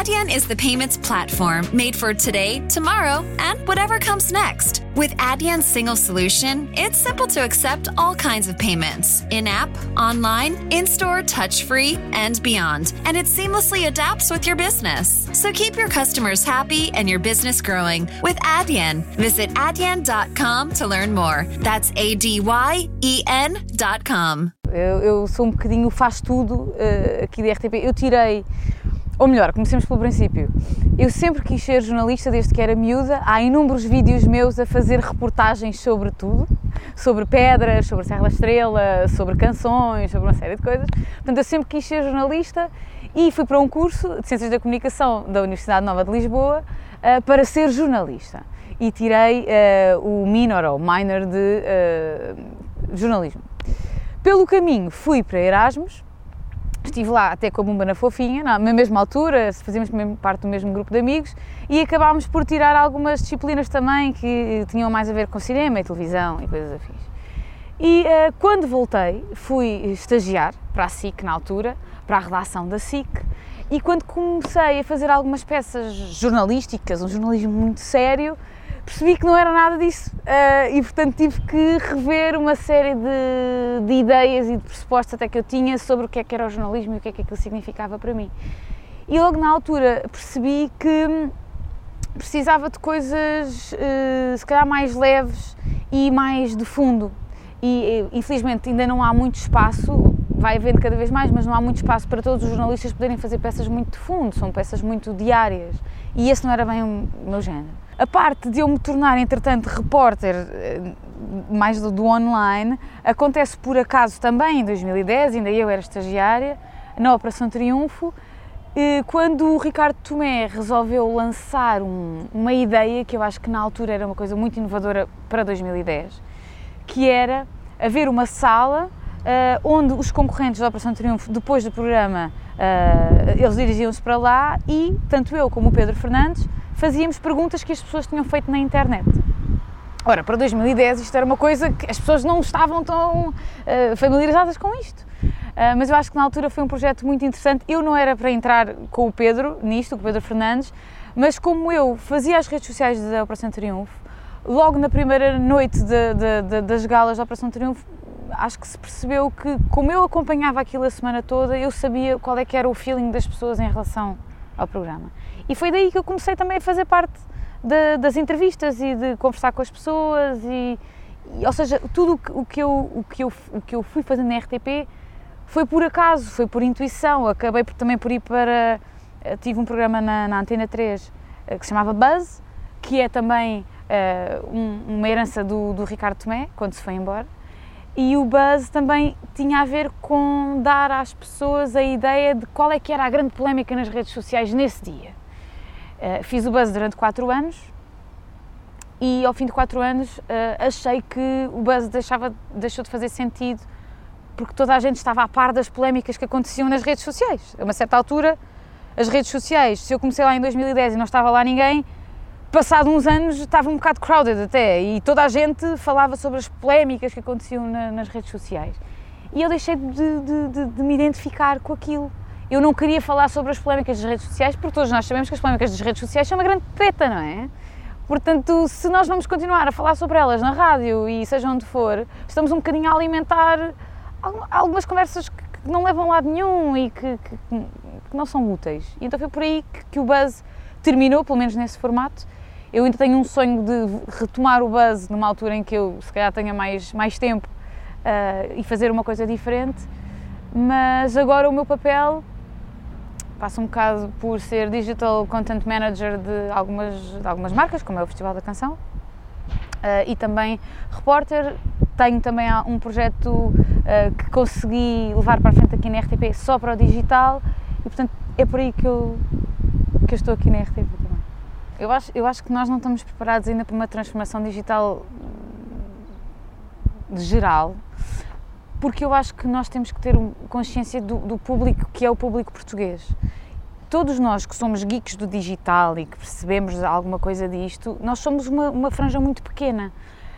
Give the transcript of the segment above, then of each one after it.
Adyen is the payments platform made for today, tomorrow, and whatever comes next. With Adyen's single solution, it's simple to accept all kinds of payments in app, online, in store, touch free, and beyond. And it seamlessly adapts with your business. So keep your customers happy and your business growing with Adyen. Visit adyen.com to learn more. That's A D Y E N.com. Eu, eu sou um bocadinho faz tudo uh, aqui da RTP. Eu tirei, ou melhor, comecemos pelo princípio. Eu sempre quis ser jornalista desde que era miúda. Há inúmeros vídeos meus a fazer reportagens sobre tudo, sobre pedras, sobre Serra da Estrela, sobre canções, sobre uma série de coisas. Portanto, eu sempre quis ser jornalista e fui para um curso de Ciências da Comunicação da Universidade Nova de Lisboa uh, para ser jornalista. E tirei uh, o minor ou minor de jornalismo. Pelo caminho fui para Erasmus, estive lá até com a Bumba na Fofinha, na mesma altura, fazíamos parte do mesmo grupo de amigos e acabámos por tirar algumas disciplinas também que tinham mais a ver com cinema e televisão e coisas afins. E uh, quando voltei, fui estagiar para a SIC na altura, para a redação da SIC, e quando comecei a fazer algumas peças jornalísticas, um jornalismo muito sério, percebi que não era nada disso uh, e portanto tive que rever uma série de, de, ideias e de pressupostos até que eu tinha sobre o que é que era o jornalismo e o que é que aquilo significava para mim. E logo na altura percebi que precisava de coisas uh, se calhar mais leves e mais de fundo e infelizmente ainda não há muito espaço, vai havendo cada vez mais, mas não há muito espaço para todos os jornalistas poderem fazer peças muito de fundo, são peças muito diárias e esse não era bem o meu género. A parte de eu me tornar, entretanto, repórter eh, mais do, do, online acontece por acaso também em 2010, ainda eu era estagiária, na Operação Triunfo, quando o Ricardo Tomé resolveu lançar um, uma ideia que eu acho que na altura era uma coisa muito inovadora para 2010, que era haver uma sala uh, onde os concorrentes da Operação Triunfo, depois do programa, uh, eles dirigiam-se para lá e tanto eu como o Pedro Fernandes fazíamos perguntas que as pessoas tinham feito na internet. Ora, para 2010 isto era uma coisa que as pessoas não estavam tão uh, familiarizadas com isto. Uh, mas eu acho que na altura foi um projeto muito interessante. Eu não era para entrar com o Pedro nisto, com o Pedro Fernandes, mas como eu fazia as redes sociais da Operação Triunfo, logo na primeira noite de, de, de, das galas da Operação Triunfo, acho que se percebeu que, como eu acompanhava aquilo a semana toda, eu sabia qual é que era o feeling das pessoas em relação ao programa. E foi daí que eu comecei também a fazer parte de, das entrevistas e de conversar com as pessoas e, e ou seja, tudo o que, eu, o, que eu, o que eu fui fazendo na RTP foi por acaso, foi por intuição, acabei por, também por ir para, eh, tive um programa na, na Antena 3 eh, que se chamava Buzz, que é também uh, um, uma herança do, do Ricardo Tomé, quando se foi embora, e o buzz também tinha a ver com dar às pessoas a ideia de qual é que era a grande polémica nas redes sociais nesse dia. Uh, fiz o buzz durante 4 anos e ao fim de 4 anos uh, achei que o buzz deixava, deixou de fazer sentido porque toda a gente estava a par das polémicas que aconteciam nas redes sociais. A uma certa altura, as redes sociais, se eu comecei lá em 2010 e não estava lá ninguém, passado uns anos estava um bocado crowded até e toda a gente falava sobre as polémicas que aconteciam na, nas redes sociais. E eu deixei de, de, de, de, me identificar com aquilo. Eu não queria falar sobre as polémicas das redes sociais, porque todos nós sabemos que as polémicas das redes sociais são uma grande treta, não é? Portanto, se nós vamos continuar a falar sobre elas na rádio e seja onde for, estamos um bocadinho a alimentar algumas conversas que não levam a lado nenhum e que, que, que não são úteis. E então foi por aí que, que o Buzz terminou, pelo menos nesse formato, eu ainda tenho um sonho de retomar o buzz numa altura em que eu, se calhar, tenha mais, mais tempo uh, e fazer uma coisa diferente, mas agora o meu papel passa um bocado por ser Digital Content Manager de algumas, de algumas marcas, como é o Festival da Canção, uh, e também repórter. Tenho também um projeto uh, que consegui levar para a frente aqui na RTP só para o digital e, portanto, é por aí que eu, que eu estou aqui na RTP. Eu acho, eu acho que nós não estamos preparados ainda para uma transformação digital geral, porque eu acho que nós temos que ter consciência do, do, público que é o público português. Todos nós que somos geeks do digital e que percebemos alguma coisa disto, nós somos uma, uma franja muito pequena.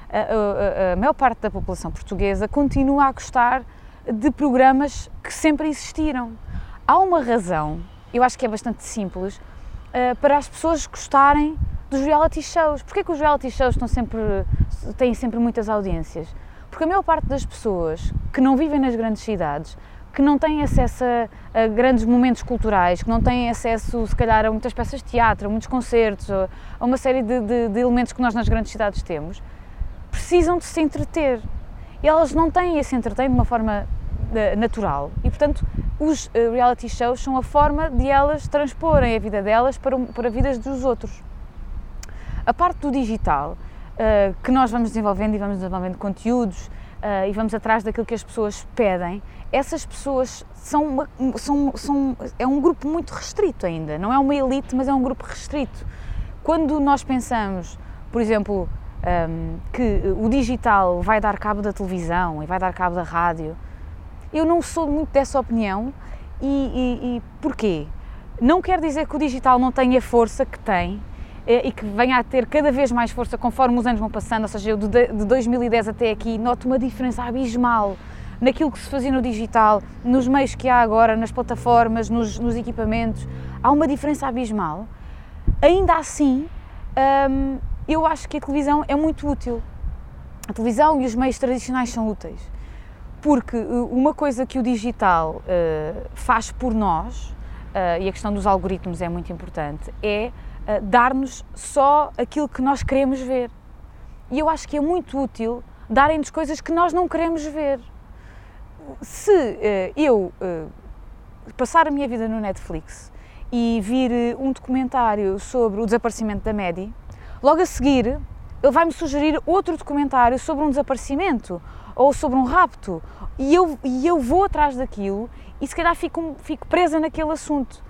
A, a, a maior parte da população portuguesa continua a gostar de programas que sempre existiram. Há uma razão eu acho que é bastante simples, uh, para as pessoas gostarem dos reality shows. Porquê que os reality shows estão sempre, têm sempre muitas audiências? Porque a maior parte das pessoas que não vivem nas grandes cidades, que não têm acesso a, a, grandes momentos culturais, que não têm acesso, se calhar, a muitas peças de teatro, a muitos concertos, a, a uma série de, de, de, elementos que nós nas grandes cidades temos, precisam de se entreter. E elas não têm esse entretenimento de uma forma natural. E, portanto, os uh, reality shows são a forma de elas transporem a vida delas para, para vidas dos outros. A parte do digital, uh, que nós vamos desenvolvendo e vamos desenvolvendo conteúdos e vamos atrás daquilo que as pessoas pedem, essas pessoas são, uma, são, são, é um grupo muito restrito ainda, não é uma elite, mas é um grupo restrito. Quando nós pensamos, por exemplo, ehm, que o digital vai dar cabo da televisão e vai dar cabo da rádio, eu não sou muito dessa opinião e, e, e porquê? Não quer dizer que o digital não tenha a força que tem, eh, e que venha a ter cada vez mais força conforme os anos vão passando, ou seja, eu de 2010 até aqui noto uma diferença abismal naquilo que se fazia no digital, nos meios que há agora, nas plataformas, nos, nos equipamentos, há uma diferença abismal. Ainda assim, hum, eu acho que a televisão é muito útil. A televisão e os meios tradicionais são úteis, porque eh, uma coisa que o digital uh, faz por nós, uh, e a questão dos algoritmos é muito importante, é uh, dar-nos só aquilo que nós queremos ver. E eu acho que é muito útil darem-nos coisas que nós não queremos ver. Se eu passar a minha vida no Netflix e vir um documentário sobre o desaparecimento da Maddie, logo a seguir ele vai-me sugerir outro documentário sobre um desaparecimento ou sobre um rapto e eu, e eu vou atrás daquilo e se calhar fico, fico presa naquele assunto.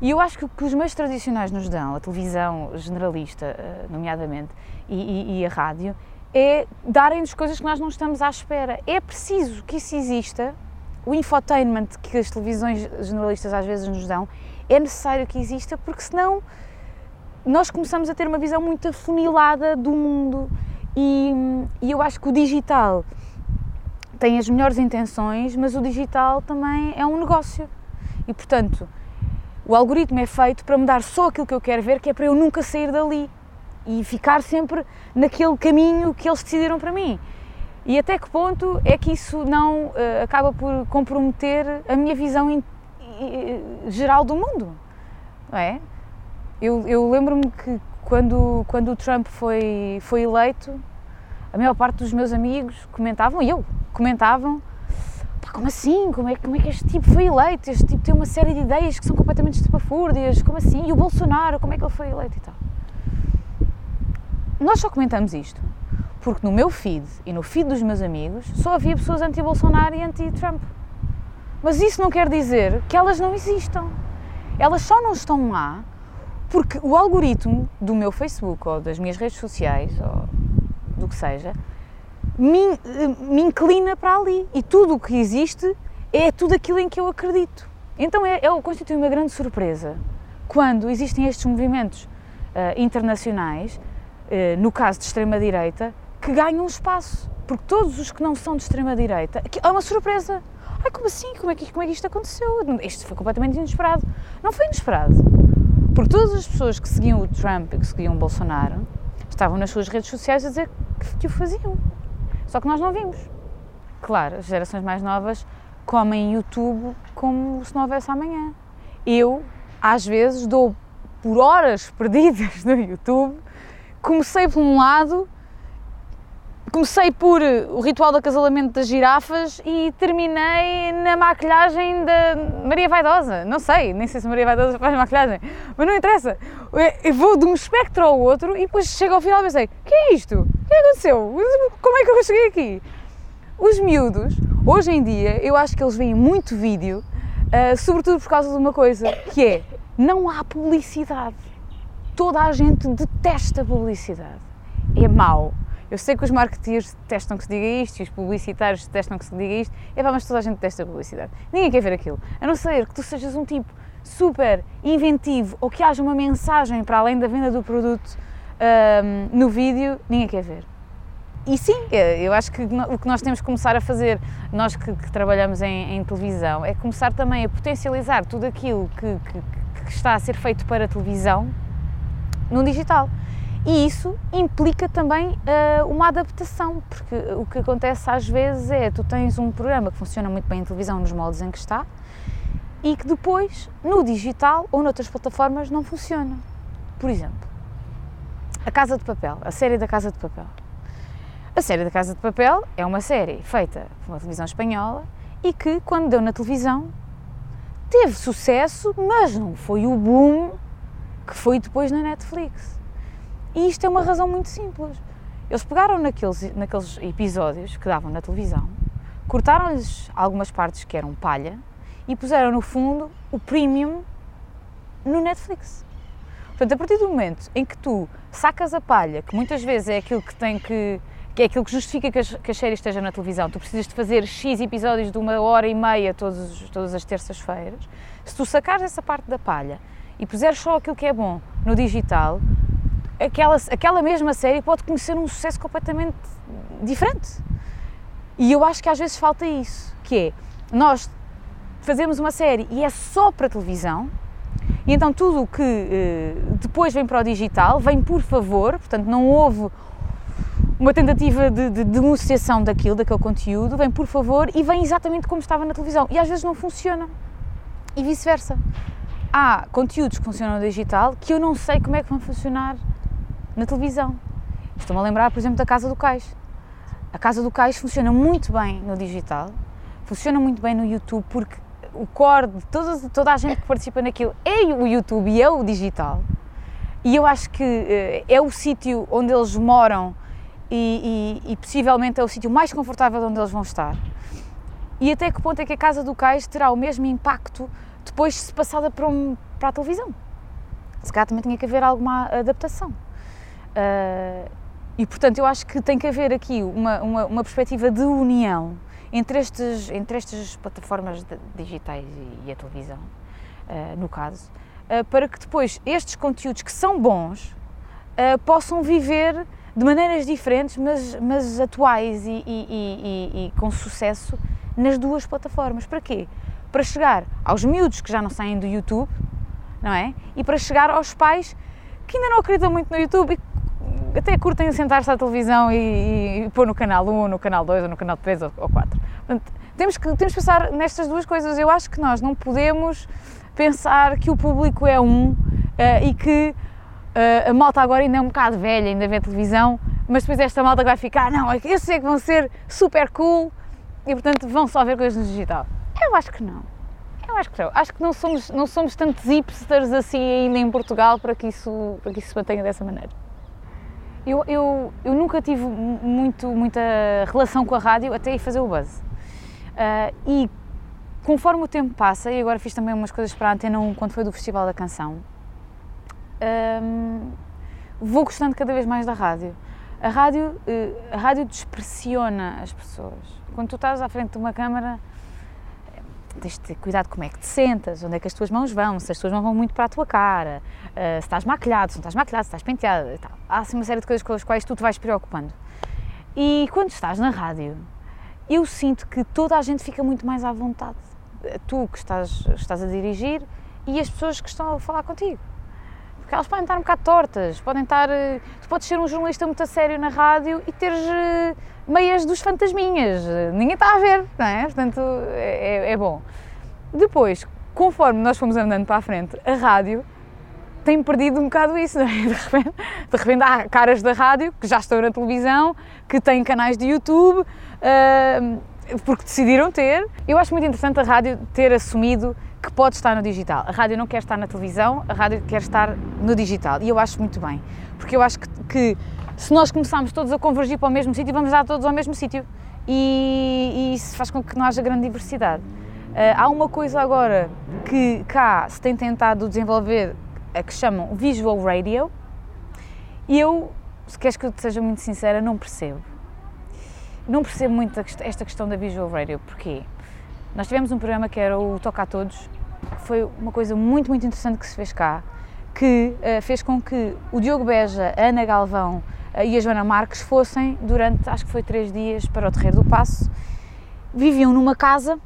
E eu acho que o que os meios tradicionais nos dão, a televisão generalista, eh, nomeadamente, e, e, e a rádio, é darem-nos coisas que nós não estamos à espera. É preciso que isso exista, o infotainment que as televisões generalistas às vezes nos dão, é necessário que exista, porque senão nós começamos a ter uma visão muito afunilada do mundo. E, e eu acho que o digital tem as melhores intenções, mas o digital também é um negócio. E portanto, o algoritmo é feito para me dar só aquilo que eu quero ver, que é para eu nunca sair dali e ficar sempre naquele caminho que eles decidiram para mim. E até que ponto é que isso não uh, acaba por comprometer a minha visão in, in, geral do mundo? Não é? Eu, eu lembro-me que quando, quando o Trump foi, foi eleito, a maior parte dos meus amigos comentavam, e eu comentavam, como assim? Como é, como é que este tipo foi eleito? Este tipo tem uma série de ideias que são completamente estapafúrdias, como assim? E o Bolsonaro, como é que ele foi eleito e tal? Nós só comentamos isto porque no meu feed e no feed dos meus amigos só havia pessoas anti-Bolsonaro e anti-Trump. Mas isso não quer dizer que elas não existam. Elas só não estão lá porque o algoritmo do meu Facebook ou das minhas redes sociais ou do que seja me, me inclina para ali e tudo o que existe é tudo aquilo em que eu acredito. Então é, é, constitui uma grande surpresa quando existem estes movimentos uh, internacionais, uh, no caso de extrema-direita, que ganham espaço. Porque todos os que não são de extrema-direita, é uma surpresa. Ai, como assim? Como é, que, como é que isto aconteceu? Isto foi completamente inesperado. Não foi inesperado. Porque todas as pessoas que seguiam o Trump e que seguiam o Bolsonaro estavam nas suas redes sociais a dizer que, que o faziam. Só que nós não vimos. Claro, as gerações mais novas comem YouTube como se não houvesse amanhã. Eu, às vezes, dou por horas perdidas no YouTube. Comecei por um lado, comecei por o ritual do acasalamento das girafas e terminei na maquilhagem da Maria Vaidosa. Não sei, nem sei se Maria Vaidosa faz maquilhagem, mas não interessa. Eu vou de um espectro ao outro e depois chego ao final e pensei: o que é isto? O que aconteceu? Como é que eu cheguei aqui? Os miúdos, hoje em dia, eu acho que eles veem muito vídeo, uh, sobretudo por causa de uma coisa, que é, não há publicidade. Toda a gente detesta publicidade. É mau. Eu sei que os marketeers detestam que se diga isto e os publicitários detestam que se diga isto, é pá, mas toda a gente detesta publicidade. Ninguém quer ver aquilo. A não ser que tu sejas um tipo super inventivo ou que haja uma mensagem para além da venda do produto um, no vídeo, ninguém quer ver. E sim, é, eu acho que o que nós temos que começar a fazer, nós que, que trabalhamos em, em, televisão, é começar também a potencializar tudo aquilo que, que, que está a ser feito para televisão no digital. E isso implica também uh, uma adaptação, porque o que acontece às vezes é tu tens um programa que funciona muito bem em televisão nos moldes em que está e que depois no digital ou noutras plataformas não funciona. Por exemplo, A Casa de Papel, a série da Casa de Papel. A série da Casa de Papel é uma série feita por uma televisão espanhola e que, quando deu na televisão, teve sucesso, mas não foi o boom que foi depois na Netflix. E isto é uma razão muito simples. Eles pegaram naqueles, naqueles episódios que davam na televisão, cortaram-lhes algumas partes que eram palha e puseram no fundo o premium no Netflix. Portanto, a partir do momento em que tu sacas a palha, que muitas vezes é aquilo que tem que que é aquilo que justifica que as, que as séries estejam na televisão. Tu precisas de fazer X episódios de uma hora e meia todos, todas as terças-feiras. Se tu sacares essa parte da palha e puseres só aquilo que é bom no digital, aquela, aquela mesma série pode conhecer um sucesso completamente diferente. E eu acho que às vezes falta isso, que é, nós fazemos uma série e é só para televisão, e então tudo o que eh, depois vem para o digital vem por favor, portanto não houve uma tentativa de, de, denunciação daquilo, daquele conteúdo, vem por favor e vem exatamente como estava na televisão. E às vezes não funciona. E vice-versa. Há conteúdos que funcionam no digital que eu não sei como é que vão funcionar na televisão. Estou-me a lembrar, por exemplo, da Casa do Cais. A Casa do Cais funciona muito bem no digital, funciona muito bem no YouTube, porque o core de toda, toda a gente que participa naquilo é o YouTube e é o digital. E eu acho que eh, é o sítio onde eles moram e, e, e possivelmente é o sítio mais confortável onde eles vão estar. E até que ponto é que a Casa do Cais terá o mesmo impacto depois se passada para, um, para a televisão? Se calhar também tinha que haver alguma adaptação. Uh, e portanto eu acho que tem que haver aqui uma, uma, uma perspectiva de união entre, estes, entre estas plataformas digitais e, e, a televisão, uh, no caso, uh, para que depois estes conteúdos que são bons possam viver de maneiras diferentes, mas, mas atuais e, e, e, com sucesso nas duas plataformas. Para quê? Para chegar aos miúdos que já não saem do YouTube, não é? E para chegar aos pais que ainda não acreditam muito no YouTube e até curtem sentar-se à televisão e, e, pôr no canal 1, no canal 2 ou no canal 3 ou, ou 4. Portanto, temos que, temos que pensar nestas duas coisas. Eu acho que nós não podemos pensar que o público é um uh, e que Uh, a malta agora ainda é um bocado velha, ainda vê televisão, mas depois esta malta vai ficar, não, esses é que vão ser super cool e portanto vão só ver coisas no digital. Eu acho que não. Eu acho que não. Acho que não somos, não somos tantos hipsters assim ainda em Portugal para que isso, para que isso se mantenha dessa maneira. Eu, eu, eu nunca tive muito, muita relação com a rádio até ir fazer o buzz. Uh, e conforme o tempo passa, e agora fiz também umas coisas para a Antena 1 quando foi do Festival da Canção, um, vou gostando cada vez mais da rádio. A rádio, eh, a rádio despressiona as pessoas. Quando tu estás à frente de uma câmara, tens de ter cuidado como é que te sentas, onde é que as tuas mãos vão, se as tuas mãos vão muito para a tua cara, uh, se estás maquilhado, se não estás maquilhado, se estás penteado e tal. Há assim uma série de coisas com as quais tu te vais preocupando. E quando estás na rádio, eu sinto que toda a gente fica muito mais à vontade. Tu que estás, estás a dirigir e as pessoas que estão a falar contigo porque elas podem estar um bocado tortas, podem estar. Eh, tu podes ser um jornalista muito a sério na rádio e teres eh, meias dos fantasminhas, ninguém está a ver, não é? Portanto, é, é, é bom. Depois, conforme nós fomos andando para a frente, a rádio tem perdido um bocado isso, não é? De repente, de repente há caras da rádio que já estão na televisão, que têm canais de YouTube, uh, porque decidiram ter. Eu acho muito interessante a rádio ter assumido que pode estar no digital. A rádio não quer estar na televisão, a rádio quer estar no digital. E eu acho muito bem, porque eu acho que, que se nós começarmos todos a convergir para o mesmo sítio, vamos dar todos ao mesmo sítio. E, e, isso faz com que não haja grande diversidade. Uh, há uma coisa agora que cá se tem tentado desenvolver, a que chamam Visual Radio, e eu, se queres que eu te seja muito sincera, não percebo. Não percebo muito esta questão da Visual Radio, porquê? Nós tivemos um programa que era o Toca a Todos, foi uma coisa muito, muito interessante que se fez cá, que uh, fez com que o Diogo Beja, a Ana Galvão e a Joana Marques fossem, durante acho que foi três dias, para o Terreiro do Passo. Viviam numa casa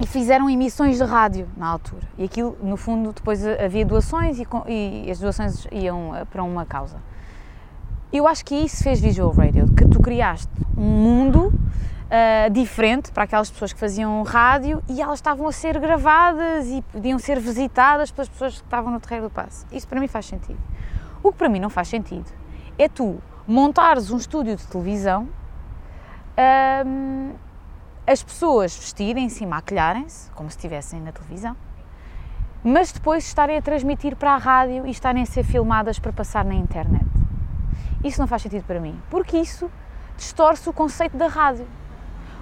e fizeram emissões de rádio na altura. E aquilo, no fundo, depois havia doações e, e as doações iam eh, para uma causa. Eu acho que isso fez Visual Radio, que tu criaste um mundo uh, diferente para aquelas pessoas que faziam rádio e elas estavam a ser gravadas e podiam ser visitadas pelas pessoas que estavam no terreiro do passo. Isso para mim faz sentido. O que para mim não faz sentido é tu montares um estúdio de televisão, um, as pessoas vestirem-se e maquilharem-se, como se estivessem na televisão, mas depois estarem a transmitir para a rádio e estarem a ser filmadas para passar na internet. Isso não faz sentido para mim, porque isso distorce o conceito da rádio.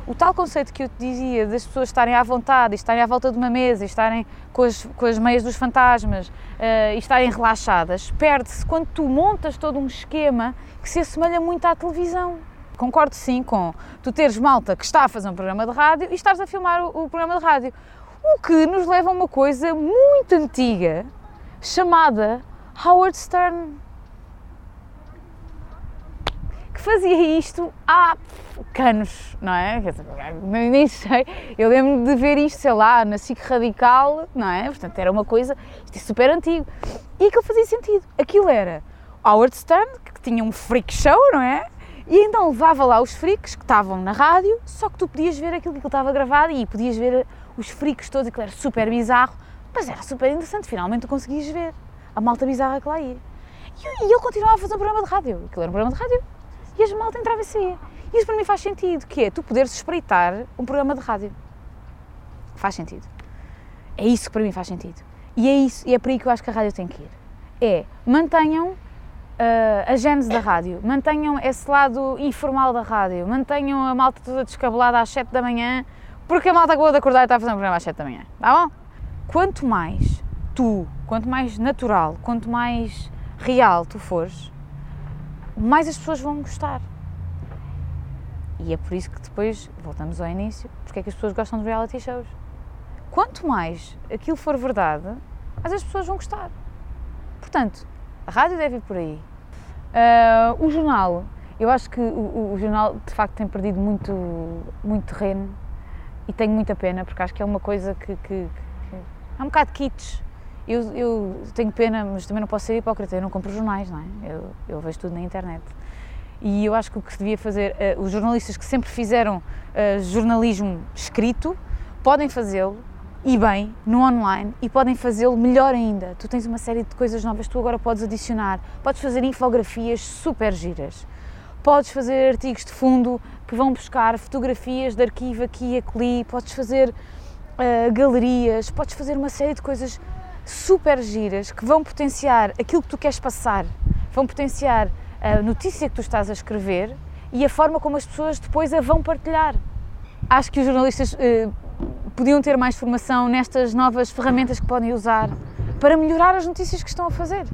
O tal conceito que eu te dizia das pessoas estarem à vontade, estarem à volta de uma mesa, estarem com as, com as meias dos fantasmas uh, e estarem relaxadas, perde-se quando tu montas todo um esquema que se assemelha muito à televisão. Concordo sim com tu teres malta que está a fazer um programa de rádio e estás a filmar o, o programa de rádio. O que nos leva a uma coisa muito antiga chamada Howard Stern que fazia isto há canos, não é? Nem sei, eu lembro de ver isto, sei lá, na SIC Radical, não é? Portanto, era uma coisa, isto é super antigo. E aquilo fazia sentido. Aquilo era Howard Stern, que tinha um freak show, não é? E então levava lá os freaks que estavam na rádio, só que tu podias ver aquilo que ele estava gravado e podias ver os freaks todos, aquilo era super bizarro, mas era super interessante, finalmente tu conseguias ver a malta bizarra que lá ia. E, ele continuava a fazer um programa de rádio, aquilo era um programa de rádio, e as malta entrava e saía. E isso para mim faz sentido, que é tu poderes espreitar um programa de rádio. Faz sentido. É isso que para mim faz sentido. E é isso, e é por aí que eu acho que a rádio tem que ir. É, mantenham uh, a gênese da rádio, mantenham esse lado informal da rádio, mantenham a malta toda descabelada às 7 da manhã, porque a malta acabou de acordar e está a fazer um programa às 7 da manhã, tá bom? Quanto mais tu, quanto mais natural, quanto mais real tu fores, mais as pessoas vão gostar. E é por isso que depois, voltamos ao início, porque é que as pessoas gostam de reality shows. Quanto mais aquilo for verdade, mais as pessoas vão gostar. Portanto, a rádio deve ir por aí. Uh, o jornal, eu acho que o, o, jornal de facto tem perdido muito, muito terreno e tenho muita pena porque acho que é uma coisa que, que, que é um bocado kits eu, eu, tenho pena, mas também não posso ser hipócrita, eu não compro jornais, não é? Eu, eu vejo tudo na internet. E eu acho que o que se devia fazer, uh, os jornalistas que sempre fizeram uh, jornalismo escrito, podem fazê-lo, e bem, no online, e podem fazê-lo melhor ainda. Tu tens uma série de coisas novas, tu agora podes adicionar, podes fazer infografias super giras, podes fazer artigos de fundo que vão buscar fotografias de arquivo aqui e ali, podes fazer uh, galerias, podes fazer uma série de coisas super giras que vão potenciar aquilo que tu queres passar, vão potenciar a notícia que tu estás a escrever e a forma como as pessoas depois a vão partilhar. Acho que os jornalistas eh, podiam ter mais formação nestas novas ferramentas que podem usar para melhorar as notícias que estão a fazer.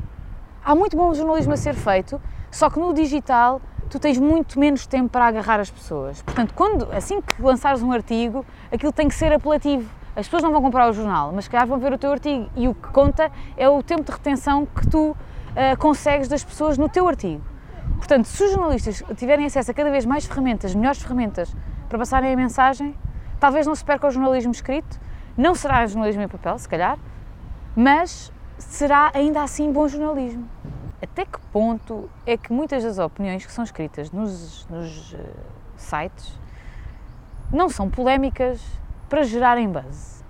Há muito bom jornalismo a ser feito, só que no digital tu tens muito menos tempo para agarrar as pessoas. Portanto, quando, assim que lançares um artigo, aquilo tem que ser apelativo as pessoas não vão comprar o jornal, mas se calhar vão ver o teu artigo e o que conta é o tempo de retenção que tu uh, consegues das pessoas no teu artigo. Portanto, se os jornalistas tiverem acesso a cada vez mais ferramentas, melhores ferramentas para passarem a mensagem, talvez não se perca o jornalismo escrito, não será jornalismo em papel, se calhar, mas será ainda assim bom jornalismo. Até que ponto é que muitas das opiniões que são escritas nos, nos uh, sites não são polémicas, para gerarem buzz.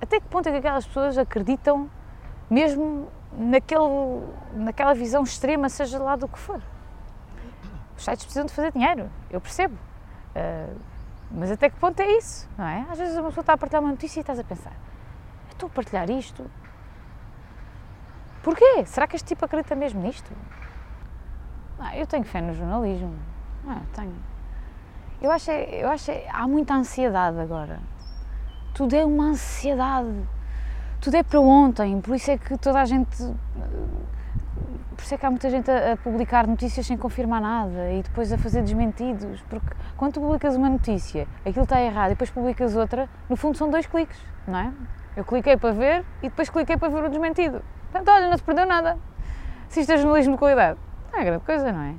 Até que ponto é que aquelas pessoas acreditam mesmo naquele, naquela visão extrema, seja lá do que for? Os sites precisam de fazer dinheiro, eu percebo. Uh, mas até que ponto é isso, não é? Às vezes uma pessoa está a partilhar uma notícia e estás a pensar, estou a partilhar isto? Porquê? Será que este tipo acredita mesmo nisto? Ah, eu tenho fé no jornalismo. Ah, tenho. Eu acho, eu acho há muita ansiedade agora. Tudo é uma ansiedade. Tudo é para ontem, por isso é que toda a gente. Por isso é que há muita gente a, a publicar notícias sem confirmar nada e depois a fazer desmentidos. Porque quando tu publicas uma notícia, aquilo está errado e depois publicas outra, no fundo são dois cliques, não é? Eu cliquei para ver e depois cliquei para ver o desmentido. Portanto, olha, não se perdeu nada. Se isto é jornalismo de qualidade, não é grande coisa, não é?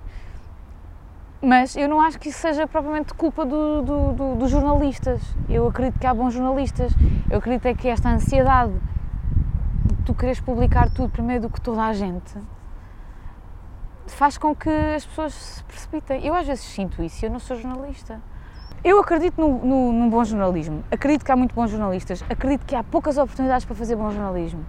Mas eu não acho que isso seja propriamente culpa do, do, do, dos jornalistas. Eu acredito que há bons jornalistas. Eu acredito é que esta ansiedade de tu queres publicar tudo primeiro do que toda a gente faz com que as pessoas se precipitem. Eu às vezes sinto isso, eu não sou jornalista. Eu acredito no, no, no, bom jornalismo, acredito que há muito bons jornalistas, acredito que há poucas oportunidades para fazer bom jornalismo.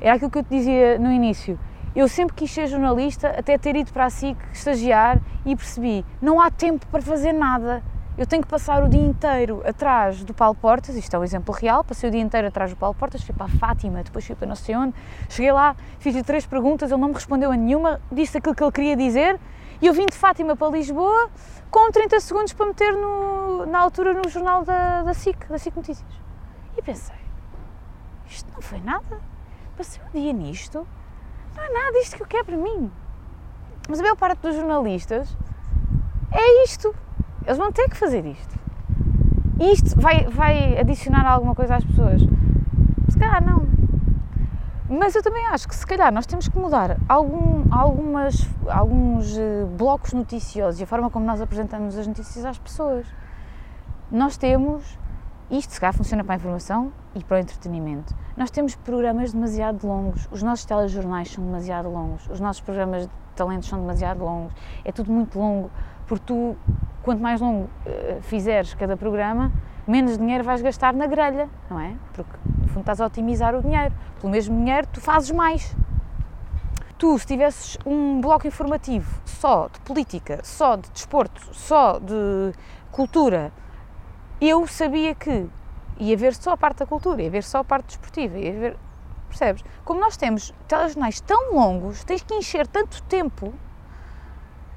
Era aquilo que eu te dizia no início. Eu sempre quis ser jornalista, até ter ido para a SIC estagiar e percebi, não há tempo para fazer nada. Eu tenho que passar o dia inteiro atrás do Paulo Portas, isto é um exemplo real, passei o dia inteiro atrás do Paulo Portas, fui para a Fátima, depois fui para não sei onde, cheguei lá, fiz-lhe três perguntas, ele não me respondeu a nenhuma, disse aquilo que ele queria dizer, e eu vim de Fátima para Lisboa com 30 segundos para meter no, na altura no jornal da, da SIC, da SIC Notícias. E pensei, isto não foi nada, passei o dia nisto, não é nada isto que eu quero para mim. Mas a maior parte dos jornalistas é isto. Eles vão ter que fazer isto. E isto vai, vai adicionar alguma coisa às pessoas? Se calhar não. Mas eu também acho que se calhar nós temos que mudar algum, algumas, alguns eh, blocos noticiosos e a forma como nós apresentamos as notícias às pessoas. Nós temos, isto se calhar funciona para a informação e para o entretenimento, nós temos programas demasiado longos, os nossos telejornais são demasiado longos, os nossos programas de talentos são demasiado longos, é tudo muito longo, porque tu, quanto mais longo uh, fizeres cada programa, menos dinheiro vais gastar na grelha, não é? Porque, no fundo, estás a otimizar o dinheiro. Pelo mesmo dinheiro, tu fazes mais. Tu, se tivesses um bloco informativo só de política, só de desporto, só de cultura, eu sabia que ia ver só a parte da cultura, ia ver só a parte desportiva, ia ver. Percebes? Como nós temos telejornais tão longos, tens que encher tanto tempo.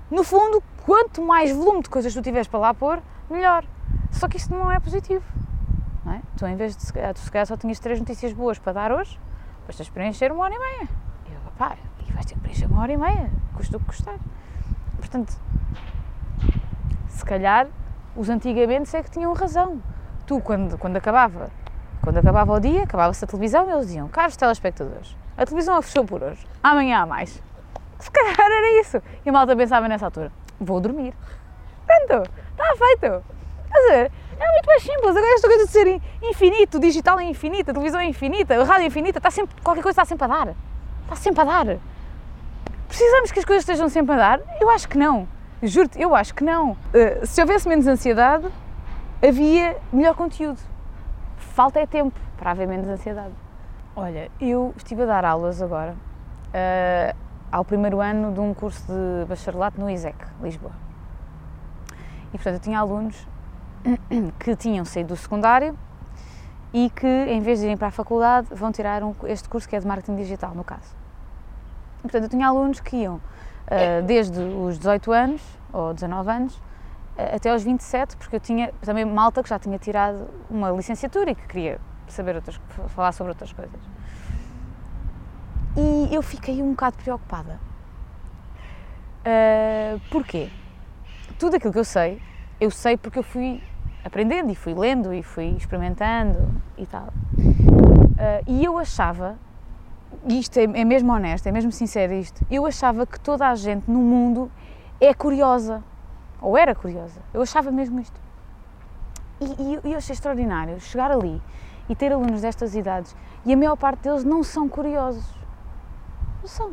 No fundo, quanto mais volume de coisas tu tiveres para lá pôr, melhor. Só que isto não é positivo. Não é? Tu, em vez de. Tu, se calhar, só tinhas três notícias boas para dar hoje, depois tens de preencher uma hora e meia. E eu, pá, e vais ter que preencher uma hora e meia, custa o que custar. Portanto, se calhar, os antigamente é que tinham razão tu, quando, quando acabava quando acabava o dia, acabava-se a televisão, eles diziam, caros telespectadores, a televisão fechou por hoje, amanhã há mais. Se calhar era isso. E a malta pensava nessa altura, vou dormir. Pronto, está feito. Quer dizer, é muito mais simples. Agora esta coisa de ser infinito, digital é infinito, a televisão é infinita, a rádio é infinita, está sempre, qualquer coisa está sempre a dar. Está sempre a dar. Precisamos que as coisas estejam sempre a dar? Eu acho que não. Juro-te, eu acho que não. Uh, se houvesse menos ansiedade, havia melhor conteúdo. Falta é tempo para haver menos ansiedade. Olha, eu estive a dar aulas agora uh, ao primeiro ano de um curso de bacharelato no ISEC, Lisboa. E portanto eu tinha alunos que tinham saído do secundário e que, em vez de irem para a faculdade, vão tirar um, este curso que é de marketing digital, no caso. E, portanto, eu tinha alunos que iam uh, desde os 18 anos ou 19 anos até aos 27, porque eu tinha também malta que já tinha tirado uma licenciatura e que queria saber outras, falar sobre outras coisas. E eu fiquei um bocado preocupada. Uh, porquê? Tudo aquilo que eu sei, eu sei porque eu fui aprendendo e fui lendo e fui experimentando e tal. Uh, e eu achava, e isto é, é mesmo honesto, é mesmo sincero isto, eu achava que toda a gente no mundo é curiosa ou era curiosa. Eu achava mesmo isto. E, e, e eu achei extraordinário chegar ali e ter alunos destas idades e a maior parte deles não são curiosos. Não são.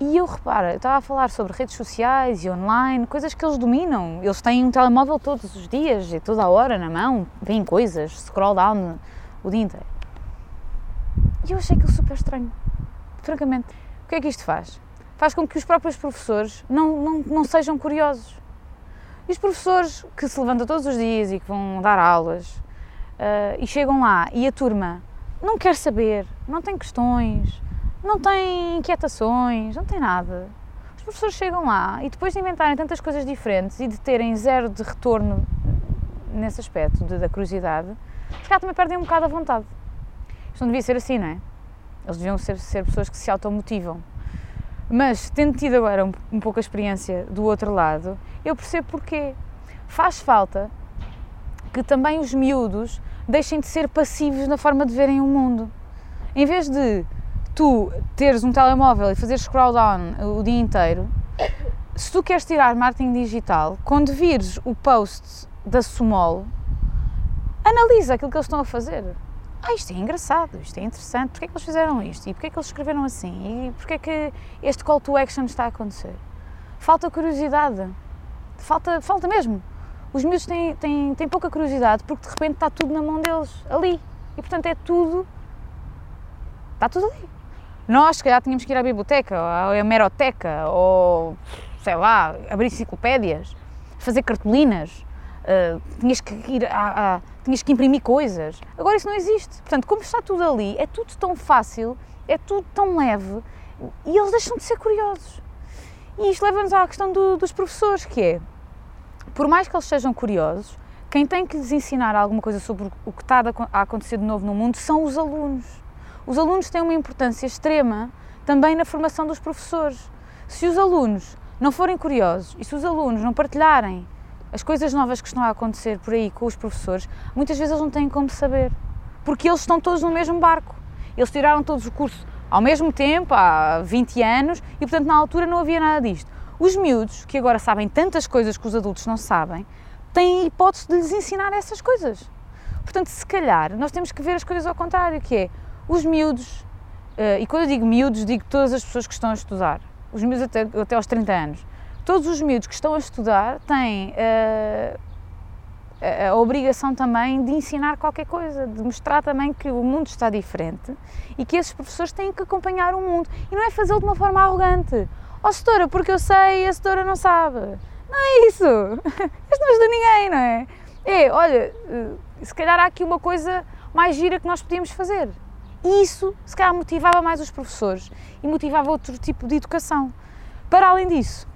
E eu reparo, eu estava a falar sobre redes sociais e online, coisas que eles dominam. Eles têm um telemóvel todos os dias e toda a hora na mão, veem coisas, scroll down o dia inteiro. E eu achei aquilo super estranho. Francamente. O que é que isto faz? Faz com que os próprios professores não, não, não sejam curiosos. E os professores que se levantam todos os dias e que vão dar aulas uh, e chegam lá e a turma não quer saber, não tem questões, não tem inquietações, não tem nada. Os professores chegam lá e depois de inventarem tantas coisas diferentes e de terem zero de retorno nesse aspecto de, da curiosidade, se calhar também perdem um bocado a vontade. Isto não devia ser assim, não é? Eles deviam ser, ser pessoas que se automotivam mas tendo tido agora um, um pouco a experiência do outro lado, eu percebo porquê. Faz falta que também os miúdos deixem de ser passivos na forma de verem o mundo. Em vez de tu teres um telemóvel e fazer scroll down o dia inteiro, se tu queres tirar marketing digital, quando vires o post da Sumol, analisa aquilo que eles estão a fazer. Ah, isto é engraçado, isto é interessante, porque é que eles fizeram isto? E porque é que eles escreveram assim? E porque é que este call to action está a acontecer? Falta curiosidade. Falta, falta mesmo. Os miúdos têm, têm, têm pouca curiosidade porque de repente está tudo na mão deles, ali. E portanto é tudo. Está tudo ali. Nós, se calhar, tínhamos que ir à biblioteca, ou à hemeroteca, ou sei lá, abrir enciclopédias, fazer cartolinas, uh, tinhas que ir a, a, tinhas que imprimir coisas. Agora isso não existe. Portanto, como está tudo ali, é tudo tão fácil, é tudo tão leve e eles deixam de ser curiosos. E isto leva-nos à questão do, dos professores, que é, por mais que eles sejam curiosos, quem tem que lhes ensinar alguma coisa sobre o que está a acontecer de novo no mundo são os alunos. Os alunos têm uma importância extrema também na formação dos professores. Se os alunos não forem curiosos e se os alunos não partilharem as coisas novas que estão a acontecer por aí com os professores, muitas vezes eles não têm como saber, porque eles estão todos no mesmo barco. Eles tiraram todos o curso ao mesmo tempo, há 20 anos, e portanto na altura não havia nada disto. Os miúdos, que agora sabem tantas coisas que os adultos não sabem, têm hipótese de lhes ensinar essas coisas. Portanto, se calhar, nós temos que ver as coisas ao contrário, que é, os miúdos, eh, e quando eu digo miúdos, digo todas as pessoas que estão a estudar, os miúdos até, até aos 30 anos, todos os miúdos que estão a estudar têm uh, a, obrigação também de ensinar qualquer coisa, de mostrar também que o mundo está diferente e que esses professores têm que acompanhar o mundo. E não é fazê-lo de uma forma arrogante. Ó oh, setora, porque eu sei e a setora não sabe. Não é isso. Isto não ajuda ninguém, não é? É, olha, eh, se calhar há aqui uma coisa mais gira que nós podíamos fazer. E isso, se calhar, motivava mais os professores e motivava outro tipo de educação. Para além disso,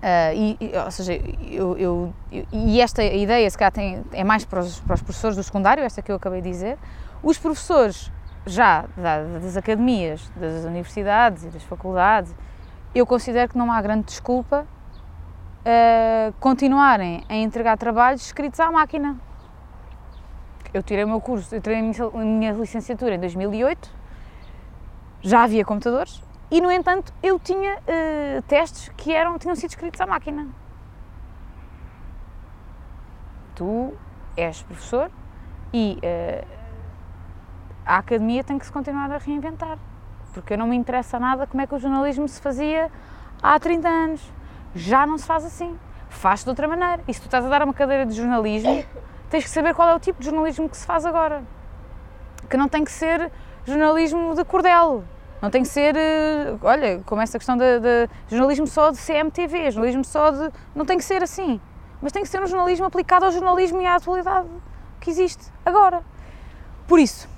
Uh, e, ou seja, eu, eu, eu, e esta ideia, se calhar, tem, é mais para os, para os, professores do secundário, esta que eu acabei de dizer. Os professores já da, das academias, das universidades e das faculdades, eu considero que não há grande desculpa uh, continuarem a entregar trabalhos escritos à máquina. Eu tirei o meu curso, eu tirei a minha, a minha licenciatura em 2008, já havia computadores, e, no entanto, eu tinha uh, testes que eram, tinham sido escritos à máquina. Tu és professor e uh, a academia tem que se continuar a reinventar. Porque não me interessa nada como é que o jornalismo se fazia há 30 anos. Já não se faz assim. Faz-se de outra maneira. E se tu estás a dar uma cadeira de jornalismo, tens que saber qual é o tipo de jornalismo que se faz agora. Que não tem que ser jornalismo de cordel não tem que ser, eh, olha, como essa questão de, de, jornalismo só de CMTV, jornalismo só de. Não tem que ser assim. Mas tem que ser um jornalismo aplicado ao jornalismo e à atualidade que existe agora. Por isso,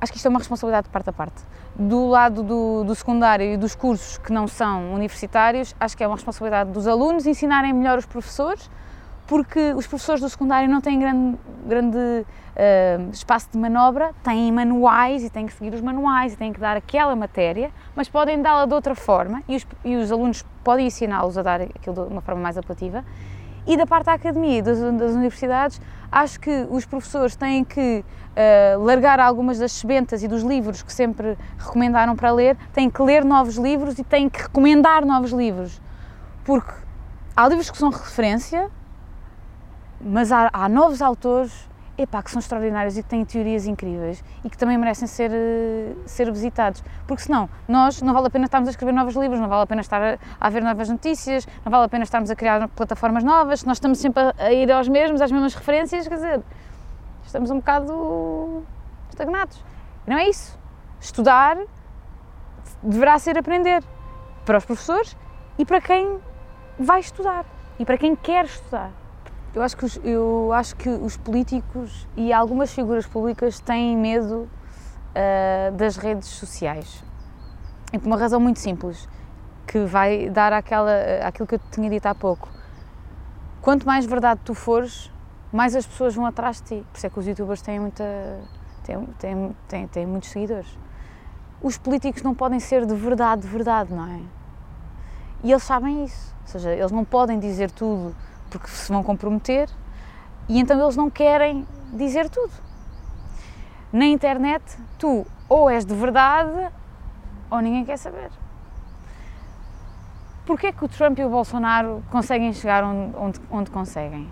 acho que isto é uma responsabilidade de parte a parte. Do lado do, do, secundário e dos cursos que não são universitários, acho que é uma responsabilidade dos alunos ensinarem melhor os professores, porque os professores do secundário não têm grande, grande uh, espaço de manobra, têm manuais e têm que seguir os manuais e têm que dar aquela matéria, mas podem dá-la de outra forma e os, e os alunos podem ensiná-los a dar aquilo de uma forma mais apelativa. E da parte da academia e das, das universidades, acho que os professores têm que uh, largar algumas das sebentas e dos livros que sempre recomendaram para ler, têm que ler novos livros e têm que recomendar novos livros, porque há livros que são referência, mas há, há novos autores epá, que são extraordinários e que têm teorias incríveis e que também merecem ser, eh, ser visitados. Porque senão, nós não vale a pena estarmos a escrever novos livros, não vale a pena estar a, a ver novas notícias, não vale a pena estarmos a criar plataformas novas, nós estamos sempre a, a ir aos mesmos, às mesmas referências, quer dizer, estamos um bocado estagnados. E não é isso. Estudar deverá ser aprender para os professores e para quem vai estudar e para quem quer estudar. Eu acho, que os, eu acho que os políticos e algumas figuras públicas têm medo uh, das redes sociais. E por uma razão muito simples, que vai dar aquela, aquilo que eu tinha dito há pouco. Quanto mais verdade tu fores, mais as pessoas vão atrás de ti. Por isso é que os youtubers têm, muita, têm, têm, têm, têm muitos seguidores. Os políticos não podem ser de verdade, de verdade, não é? E eles sabem isso. Ou seja, eles não podem dizer tudo porque se vão comprometer e então eles não querem dizer tudo. Na internet, tu ou és de verdade ou ninguém quer saber. Porquê que o Trump e o Bolsonaro conseguem chegar onde, onde, onde conseguem?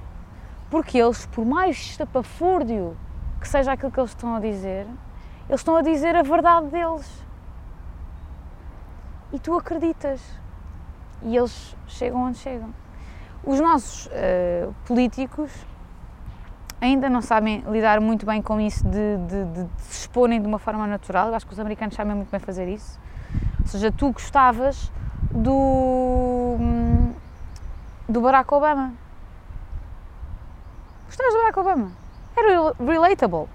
Porque eles, por mais estapafúrdio que seja aquilo que eles estão a dizer, eles estão a dizer a verdade deles. E tu acreditas. E eles chegam onde chegam. Os nossos uh, políticos ainda não sabem lidar muito bem com isso de, de, de, se exporem de uma forma natural. Eu acho que os americanos sabem muito bem fazer isso. Ou seja, tu gostavas do, do Barack Obama. Gostavas do Barack Obama. Era relatable.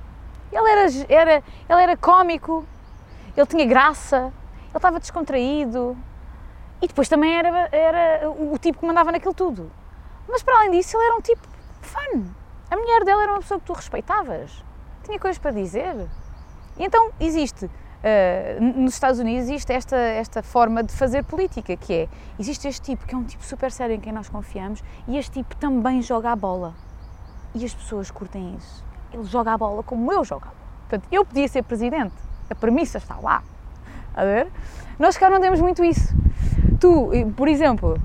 Ele era, era, ele era cómico, ele tinha graça, ele estava descontraído. E depois também era, era o tipo que mandava naquilo tudo. Mas para além disso, ele era um tipo fun. A mulher dele era uma pessoa que tu respeitavas. Tinha coisas para dizer. E então existe, uh, nos Estados Unidos, existe esta, esta forma de fazer política, que é, existe este tipo que é um tipo super sério em quem nós confiamos e este tipo também joga a bola. E as pessoas curtem isso. Ele joga a bola como eu jogo a bola. Portanto, eu podia ser presidente. A premissa está lá. A ver? Nós cá não temos muito isso. Tu, por exemplo,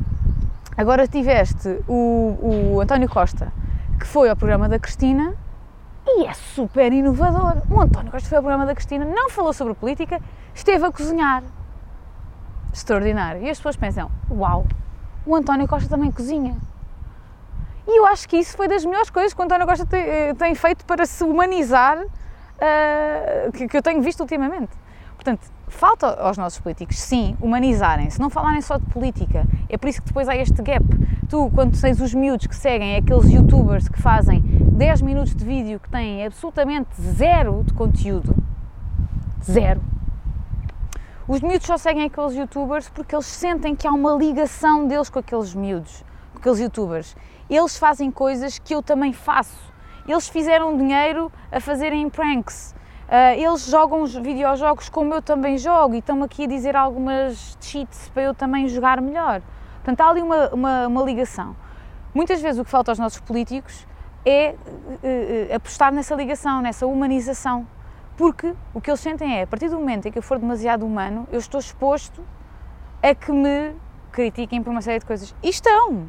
agora tiveste o, o António Costa, que foi ao programa da Cristina e é super inovador. O António Costa foi ao programa da Cristina, não falou sobre política, esteve a cozinhar. Extraordinário. E as pessoas pensam: uau, o António Costa também cozinha. E eu acho que isso foi das melhores coisas que o António Costa tem, eh, tem feito para se humanizar, uh, que, que eu tenho visto ultimamente. Portanto, falta aos nossos políticos, sim, humanizarem-se, não falarem só de política. É por isso que depois há este gap. Tu, quando tens os miúdos que seguem aqueles youtubers que fazem 10 minutos de vídeo que têm absolutamente zero de conteúdo, zero. Os miúdos só seguem aqueles youtubers porque eles sentem que há uma ligação deles com aqueles miúdos, com aqueles youtubers. Eles fazem coisas que eu também faço. Eles fizeram dinheiro a fazerem pranks eles jogam os videojogos como eu também jogo e estão aqui a dizer algumas cheats para eu também jogar melhor. Portanto, há ali uma, uma, uma ligação. Muitas vezes o que falta aos nossos políticos é uh, uh, apostar nessa ligação, nessa humanização. Porque o que eles sentem é, a partir do momento em que eu for demasiado humano, eu estou exposto a que me critiquem por uma série de coisas. E estão!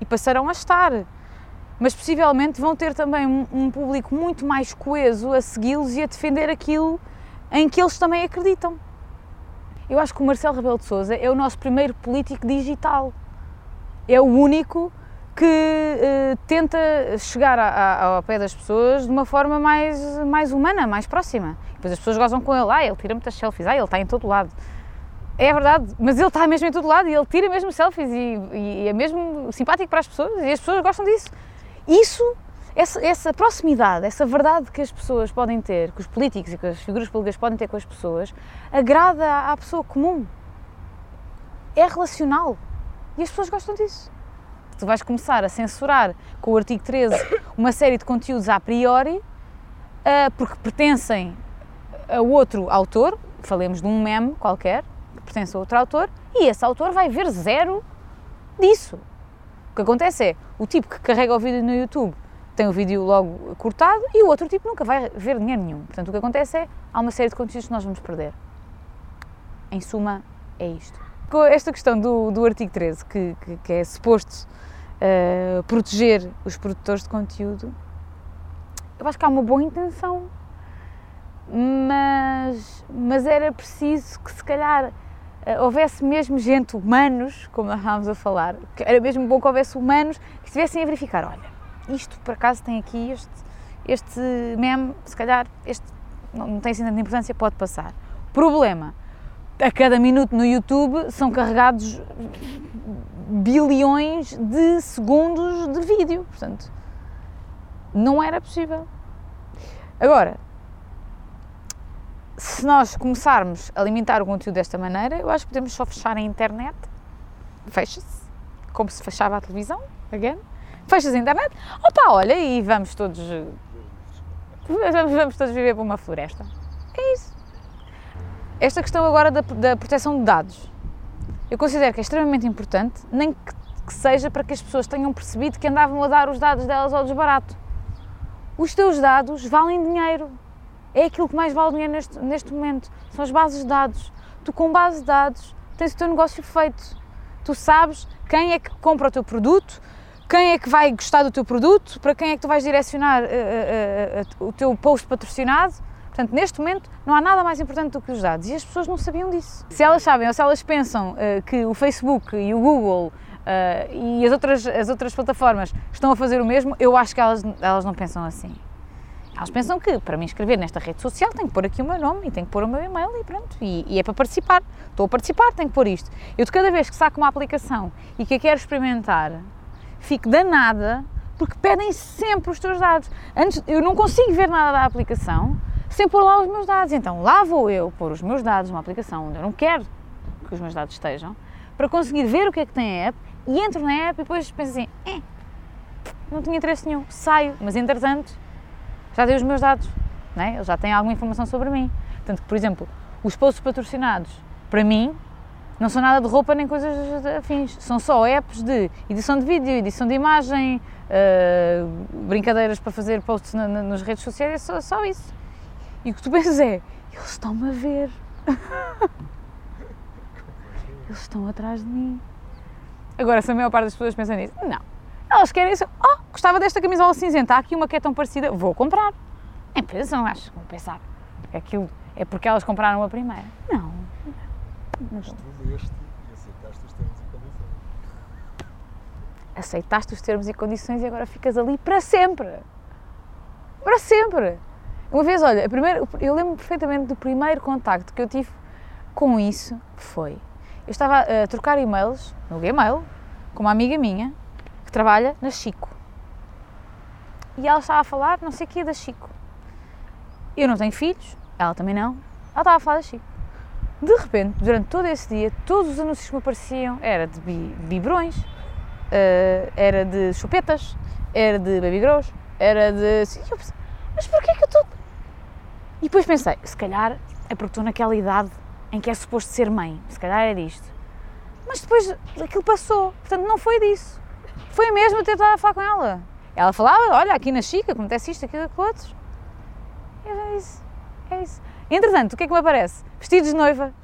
E passarão a estar mas possivelmente vão ter também um, um público muito mais coeso a segui-los e a defender aquilo em que eles também acreditam. Eu acho que o Marcelo Rebelo de Sousa é o nosso primeiro político digital. É o único que uh, tenta chegar a, a, ao pé das pessoas de uma forma mais, mais humana, mais próxima. Depois as pessoas gozam com ele, ah, ele tira muitas selfies, ah, ele está em todo lado. É verdade, mas ele está mesmo em todo lado e ele tira mesmo selfies e, e é mesmo simpático para as pessoas e as pessoas gostam disso. Isso, essa, essa, proximidade, essa verdade que as pessoas podem ter, que os políticos e que as figuras públicas podem ter com as pessoas, agrada à pessoa comum. É relacional. E as pessoas gostam disso. Tu vais começar a censurar com o artigo 13 uma série de conteúdos a priori, uh, porque pertencem a outro autor, falemos de um meme qualquer, que pertence a outro autor, e esse autor vai ver zero disso. O que acontece é, o tipo que carrega o vídeo no YouTube tem o vídeo logo cortado e o outro tipo nunca vai ver dinheiro nenhum. Portanto, o que acontece é, há uma série de conteúdos que nós vamos perder. Em suma, é isto. Com esta questão do, do artigo 13, que, que, que é suposto uh, proteger os produtores de conteúdo, eu acho que há uma boa intenção, mas, mas era preciso que se calhar houvesse mesmo gente, humanos, como nós estávamos a falar, era mesmo bom que houvesse humanos que estivessem a verificar, olha, isto por acaso tem aqui este, este meme, se calhar este não, não tem assim tanta importância, pode passar. Problema, a cada minuto no YouTube são carregados bilhões de segundos de vídeo, portanto, não era possível. Agora, se nós começarmos a limitar o conteúdo desta maneira, eu acho que podemos só fechar a internet, fecha-se, como se fechava a televisão, again, fechas a internet, opa, olha, e vamos todos, vamos todos viver para uma floresta. É isso. Esta questão agora da, da proteção de dados, eu considero que é extremamente importante, nem que, que seja para que as pessoas tenham percebido que andavam a dar os dados delas ao desbarato. Os teus dados valem dinheiro, é aquilo que mais vale dinheiro neste, neste momento, são as bases de dados. Tu, com base de dados, tens o teu negócio feito. tu sabes quem é que compra o teu produto, quem é que vai gostar do teu produto, para quem é que tu vais direcionar uh, uh, uh, o teu post patrocinado. Portanto, neste momento, não há nada mais importante do que os dados e as pessoas não sabiam disso. Se elas sabem ou se elas pensam que o Facebook e o Google e as outras, as outras plataformas estão a fazer o mesmo, eu acho que elas, elas não pensam assim. Elas pensam que para me inscrever nesta rede social tenho que pôr aqui o meu nome e tenho que pôr o meu e-mail e pronto. E, e é para participar. Estou a participar, tenho que pôr isto. Eu de cada vez que saco uma aplicação e que a quero experimentar, fico danada porque pedem sempre os teus dados. Antes, eu não consigo ver nada da aplicação sem pôr lá os meus dados. Então lá vou eu pôr os meus dados numa aplicação onde eu não quero que os meus dados estejam, para conseguir ver o que é que tem a app e entro na app e depois penso assim, eh, não tinha interesse nenhum, saio, mas entretanto já dei os meus dados, né? ele já tem alguma informação sobre mim. Tanto que, por exemplo, os posts patrocinados, para mim, não são nada de roupa nem coisas afins. São só apps de edição de vídeo, edição de imagem, uh, brincadeiras para fazer posts na, na, nas redes sociais, é só, só, isso. E o que tu pensas é, eles estão-me a ver. eles estão atrás de mim. Agora, se a maior parte das pessoas pensa nisso, não. Elas querem isso. Oh, gostava desta camisola cinzenta, há aqui uma que é tão parecida, vou comprar. É pensam, acho, vão pensar. Aquilo é porque elas compraram a primeira. Não. Mas tu leste e aceitaste os termos e condições. Aceitaste os termos e condições e agora ficas ali para sempre. Para sempre. Uma vez, olha, primeira, eu lembro perfeitamente do primeiro contacto que eu tive com isso foi. Eu estava a trocar e-mails no Gmail com uma amiga minha trabalha na Chico. E ela estava a falar não sei o que da Chico. Eu não tenho filhos, ela também não. Ela estava a falar da Chico. De repente, durante todo esse dia, todos os anúncios que me apareciam era de biberões, uh, era de chupetas, era de baby grows, era de. Eu pensei, mas porquê que eu estou. E depois pensei, se calhar é porque estou naquela idade em que é suposto ser mãe, se calhar é disto. Mas depois aquilo passou, portanto não foi disso. Foi mesmo eu a falar com ela. Ela falava, olha, aqui na Chica acontece isto, aquilo, aquilo outro. É isso, é isso. Entretanto, o que é que me aparece? Vestidos de noiva.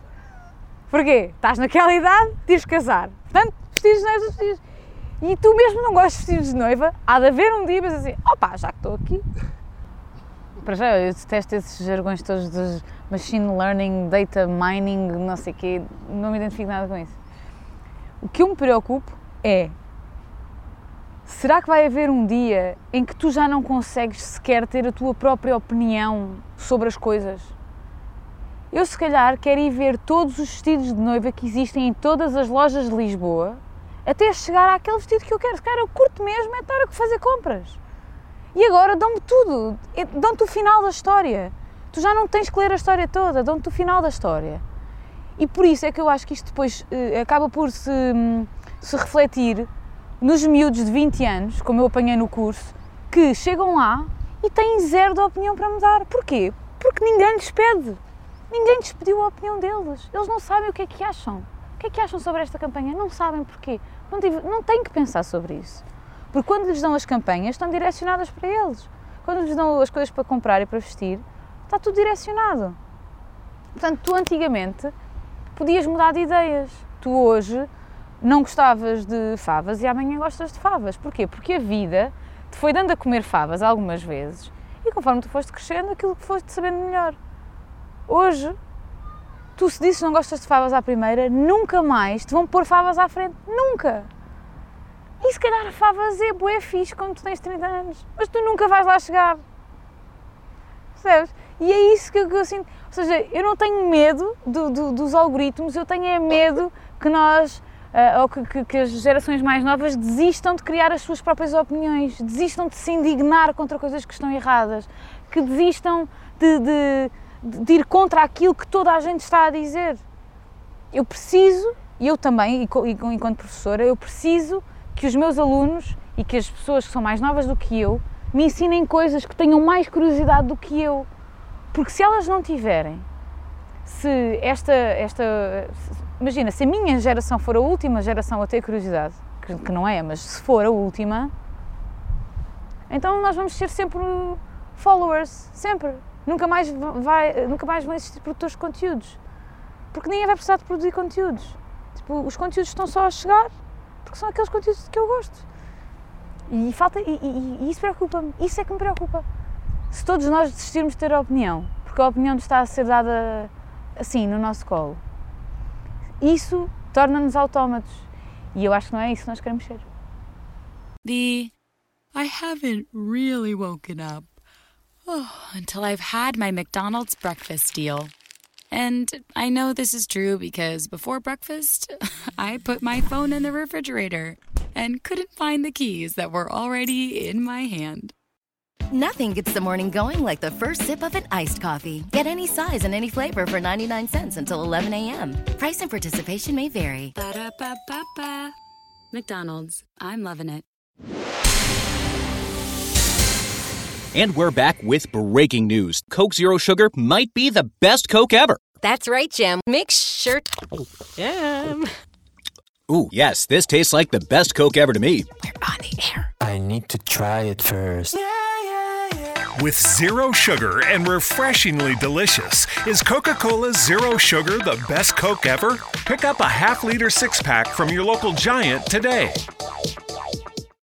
Porquê? Estás naquela idade, tens de casar. Portanto, vestidos de noiva, vestidos. E tu mesmo não gostas de vestidos de noiva, há de haver um dia, mas assim, opá, já que estou aqui. Para já, eu detesto esses jargões todos dos machine learning, data mining, não sei o quê, não me identifico nada com isso. O que eu me preocupo é Será que vai haver um dia em que tu já não consegues sequer ter a tua própria opinião sobre as coisas? Eu, se calhar, quero ir ver todos os vestidos de noiva que existem em todas as lojas de Lisboa até chegar àquele vestido que eu quero. Calhar, eu curto mesmo é estar a fazer compras. E agora dão-me tudo, é, dão-te o final da história. Tu já não tens que ler a história toda, dão-te o final da história. E por isso é que eu acho que isto depois eh, acaba por se, hum, se refletir nos miúdos de 20 anos, como eu apanhei no curso, que chegam lá e têm zero de opinião para mudar. Porquê? Porque ninguém lhes pede. Ninguém lhes pediu a opinião deles. Eles não sabem o que é que acham. O que é que acham sobre esta campanha? Não sabem porquê. Não, tive, não têm que pensar sobre isso. Porque quando lhes dão as campanhas, estão direcionadas para eles. Quando lhes dão as coisas para comprar e para vestir, está tudo direcionado. Portanto, tu antigamente podias mudar de ideias. Tu hoje não gostavas de favas e amanhã gostas de favas. Porquê? Porque a vida te foi dando a comer favas algumas vezes e conforme tu foste crescendo, aquilo que foste sabendo melhor. Hoje, tu se dizes que não gostas de favas à primeira, nunca mais te vão pôr favas à frente. Nunca! E se calhar favas é bué fixe quando tu tens 30 anos, mas tu nunca vais lá chegar. Percebes? E é isso que eu, que eu sinto. Ou seja, eu não tenho medo do, do, dos algoritmos, eu tenho é medo que nós ou que, que, que, as gerações mais novas desistam de criar as suas próprias opiniões, desistam de se indignar contra coisas que estão erradas, que desistam de, de, de ir contra aquilo que toda a gente está a dizer. Eu preciso, e eu também, enquanto professora, eu preciso que os meus alunos e que as pessoas que são mais novas do que eu me ensinem coisas que tenham mais curiosidade do que eu. Porque se elas não tiverem, se esta, esta imagina, se a minha geração for a última geração a ter curiosidade, que, que não é, mas se for a última, então nós vamos ser sempre followers, sempre. Nunca mais, vai, nunca mais vão existir produtores de conteúdos. Porque ninguém vai precisar de produzir conteúdos. Tipo, os conteúdos estão só a chegar porque são aqueles conteúdos que eu gosto. E falta. E, e- e isso preocupa-me. Isso é que me preocupa. Se todos nós desistirmos de ter opinião, porque a opinião nos está a ser dada assim, no nosso colo, isso torna-nos autómatos. E eu acho que não é isso que nós queremos ser. The I haven't really woken up oh, until I've had my McDonald's breakfast deal. And I know this is true because before breakfast, I put my phone in the refrigerator and couldn't find the keys that were already in my hand. Nothing gets the morning going like the first sip of an iced coffee. Get any size and any flavor for 99 cents until 11 a.m. Price and participation may vary. Ba-da-ba-ba-ba. McDonald's. I'm loving it. And we're back with breaking news. Coke Zero Sugar might be the best Coke ever. That's right, Jim. Make sure. Jim. Ooh, yes, this tastes like the best Coke ever to me. We're on the air. I need to try it first. With zero sugar and refreshingly delicious, is Coca Cola Zero Sugar the best Coke ever? Pick up a half liter six pack from your local giant today.